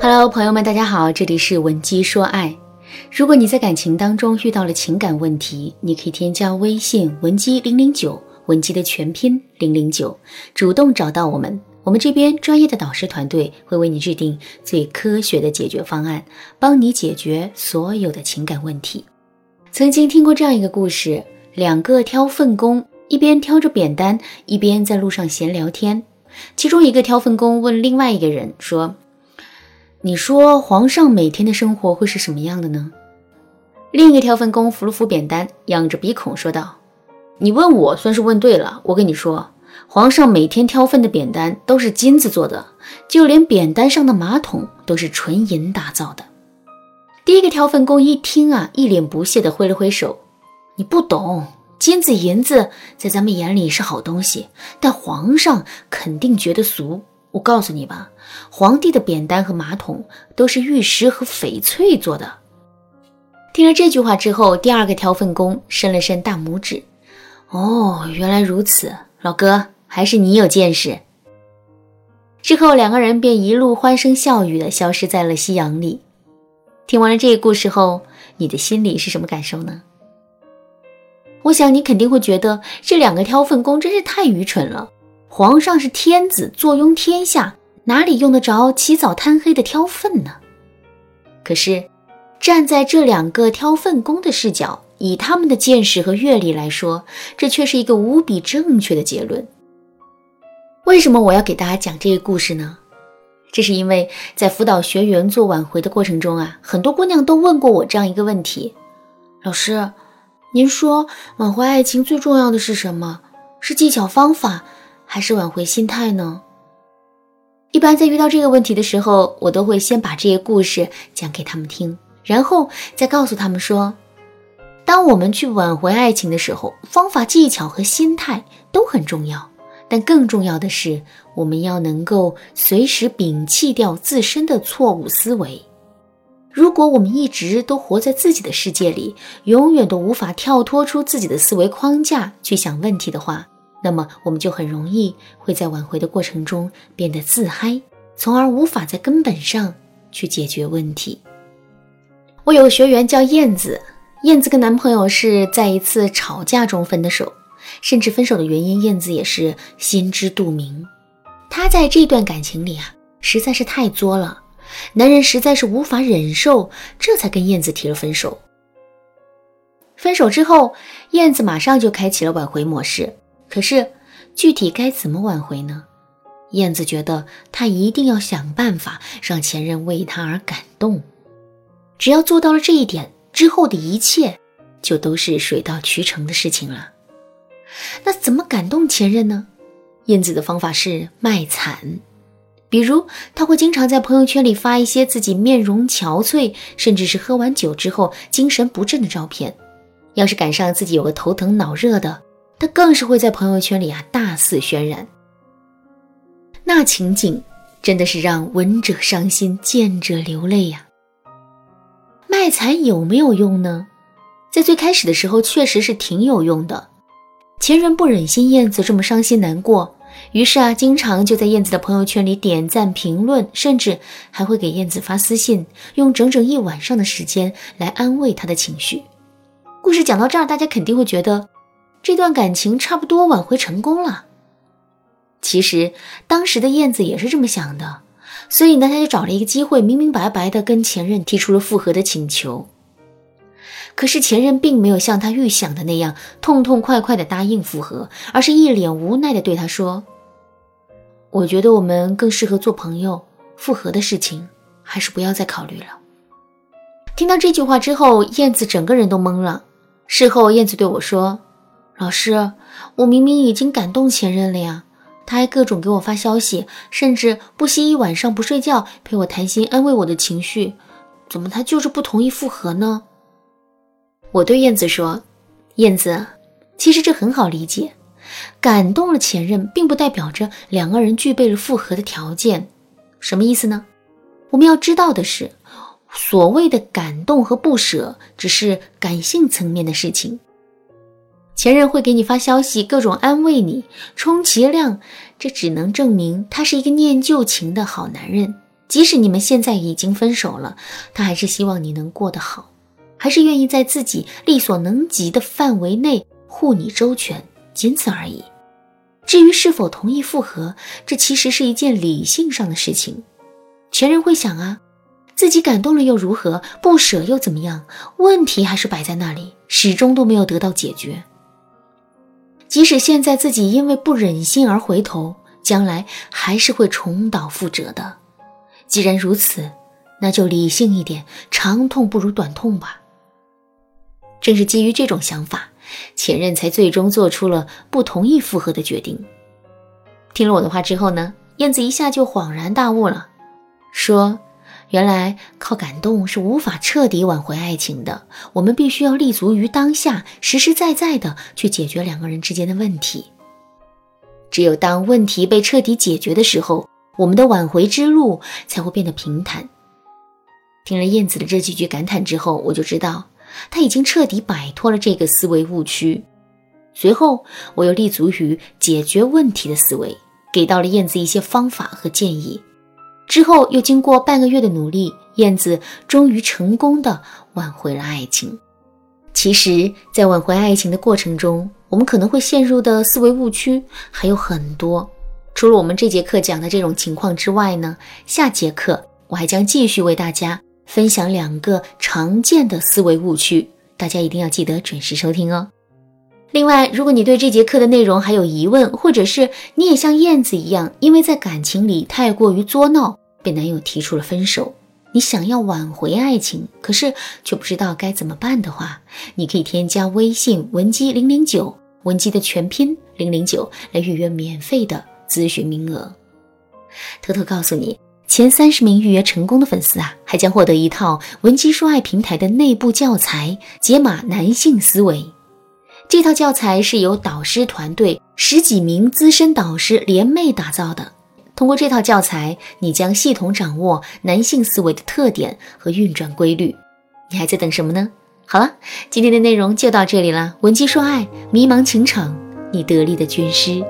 Hello，朋友们，大家好，这里是文姬说爱。如果你在感情当中遇到了情感问题，你可以添加微信文姬零零九，文姬的全拼零零九，主动找到我们，我们这边专业的导师团队会为你制定最科学的解决方案，帮你解决所有的情感问题。曾经听过这样一个故事：两个挑粪工，一边挑着扁担，一边在路上闲聊天。其中一个挑粪工问另外一个人说：“你说皇上每天的生活会是什么样的呢？”另一个挑粪工扶了扶扁担，仰着鼻孔说道：“你问我算是问对了。我跟你说，皇上每天挑粪的扁担都是金子做的，就连扁担上的马桶都是纯银打造的。”第一个挑粪工一听啊，一脸不屑地挥了挥手：“你不懂。”金子银子在咱们眼里是好东西，但皇上肯定觉得俗。我告诉你吧，皇帝的扁担和马桶都是玉石和翡翠做的。听了这句话之后，第二个挑粪工伸了伸大拇指。哦，原来如此，老哥，还是你有见识。之后两个人便一路欢声笑语的消失在了夕阳里。听完了这个故事后，你的心里是什么感受呢？我想你肯定会觉得这两个挑粪工真是太愚蠢了。皇上是天子，坐拥天下，哪里用得着起早贪黑的挑粪呢？可是，站在这两个挑粪工的视角，以他们的见识和阅历来说，这却是一个无比正确的结论。为什么我要给大家讲这个故事呢？这是因为在辅导学员做挽回的过程中啊，很多姑娘都问过我这样一个问题：老师。您说挽回爱情最重要的是什么？是技巧方法，还是挽回心态呢？一般在遇到这个问题的时候，我都会先把这些故事讲给他们听，然后再告诉他们说，当我们去挽回爱情的时候，方法、技巧和心态都很重要，但更重要的是，我们要能够随时摒弃掉自身的错误思维。如果我们一直都活在自己的世界里，永远都无法跳脱出自己的思维框架去想问题的话，那么我们就很容易会在挽回的过程中变得自嗨，从而无法在根本上去解决问题。我有个学员叫燕子，燕子跟男朋友是在一次吵架中分的手，甚至分手的原因，燕子也是心知肚明。她在这段感情里啊，实在是太作了。男人实在是无法忍受，这才跟燕子提了分手。分手之后，燕子马上就开启了挽回模式。可是，具体该怎么挽回呢？燕子觉得她一定要想办法让前任为她而感动。只要做到了这一点，之后的一切就都是水到渠成的事情了。那怎么感动前任呢？燕子的方法是卖惨。比如，他会经常在朋友圈里发一些自己面容憔悴，甚至是喝完酒之后精神不振的照片。要是赶上自己有个头疼脑热的，他更是会在朋友圈里啊大肆渲染。那情景真的是让闻者伤心，见者流泪呀。卖惨有没有用呢？在最开始的时候，确实是挺有用的。前人不忍心燕子这么伤心难过。于是啊，经常就在燕子的朋友圈里点赞、评论，甚至还会给燕子发私信，用整整一晚上的时间来安慰她的情绪。故事讲到这儿，大家肯定会觉得这段感情差不多挽回成功了。其实当时的燕子也是这么想的，所以呢，他就找了一个机会，明明白白的跟前任提出了复合的请求。可是前任并没有像他预想的那样痛痛快快的答应复合，而是一脸无奈的对他说：“我觉得我们更适合做朋友，复合的事情还是不要再考虑了。”听到这句话之后，燕子整个人都懵了。事后，燕子对我说：“老师，我明明已经感动前任了呀，他还各种给我发消息，甚至不惜一晚上不睡觉陪我谈心，安慰我的情绪，怎么他就是不同意复合呢？”我对燕子说：“燕子，其实这很好理解，感动了前任，并不代表着两个人具备了复合的条件。什么意思呢？我们要知道的是，所谓的感动和不舍，只是感性层面的事情。前任会给你发消息，各种安慰你，充其量，这只能证明他是一个念旧情的好男人。即使你们现在已经分手了，他还是希望你能过得好，还是愿意在自己力所能及的范围内护你周全，仅此而已。至于是否同意复合，这其实是一件理性上的事情。前任会想啊，自己感动了又如何？不舍又怎么样？问题还是摆在那里，始终都没有得到解决。即使现在自己因为不忍心而回头，将来还是会重蹈覆辙的。既然如此，那就理性一点，长痛不如短痛吧。正是基于这种想法。前任才最终做出了不同意复合的决定。听了我的话之后呢，燕子一下就恍然大悟了，说：“原来靠感动是无法彻底挽回爱情的，我们必须要立足于当下，实实在在的去解决两个人之间的问题。只有当问题被彻底解决的时候，我们的挽回之路才会变得平坦。”听了燕子的这几句感叹之后，我就知道。他已经彻底摆脱了这个思维误区。随后，我又立足于解决问题的思维，给到了燕子一些方法和建议。之后，又经过半个月的努力，燕子终于成功的挽回了爱情。其实，在挽回爱情的过程中，我们可能会陷入的思维误区还有很多。除了我们这节课讲的这种情况之外呢，下节课我还将继续为大家。分享两个常见的思维误区，大家一定要记得准时收听哦。另外，如果你对这节课的内容还有疑问，或者是你也像燕子一样，因为在感情里太过于作闹，被男友提出了分手，你想要挽回爱情，可是却不知道该怎么办的话，你可以添加微信文姬零零九，文姬的全拼零零九，来预约免费的咨询名额。偷偷告诉你。前三十名预约成功的粉丝啊，还将获得一套文姬说爱平台的内部教材《解码男性思维》。这套教材是由导师团队十几名资深导师联袂打造的。通过这套教材，你将系统掌握男性思维的特点和运转规律。你还在等什么呢？好了，今天的内容就到这里了。文姬说爱，迷茫情场，你得力的军师。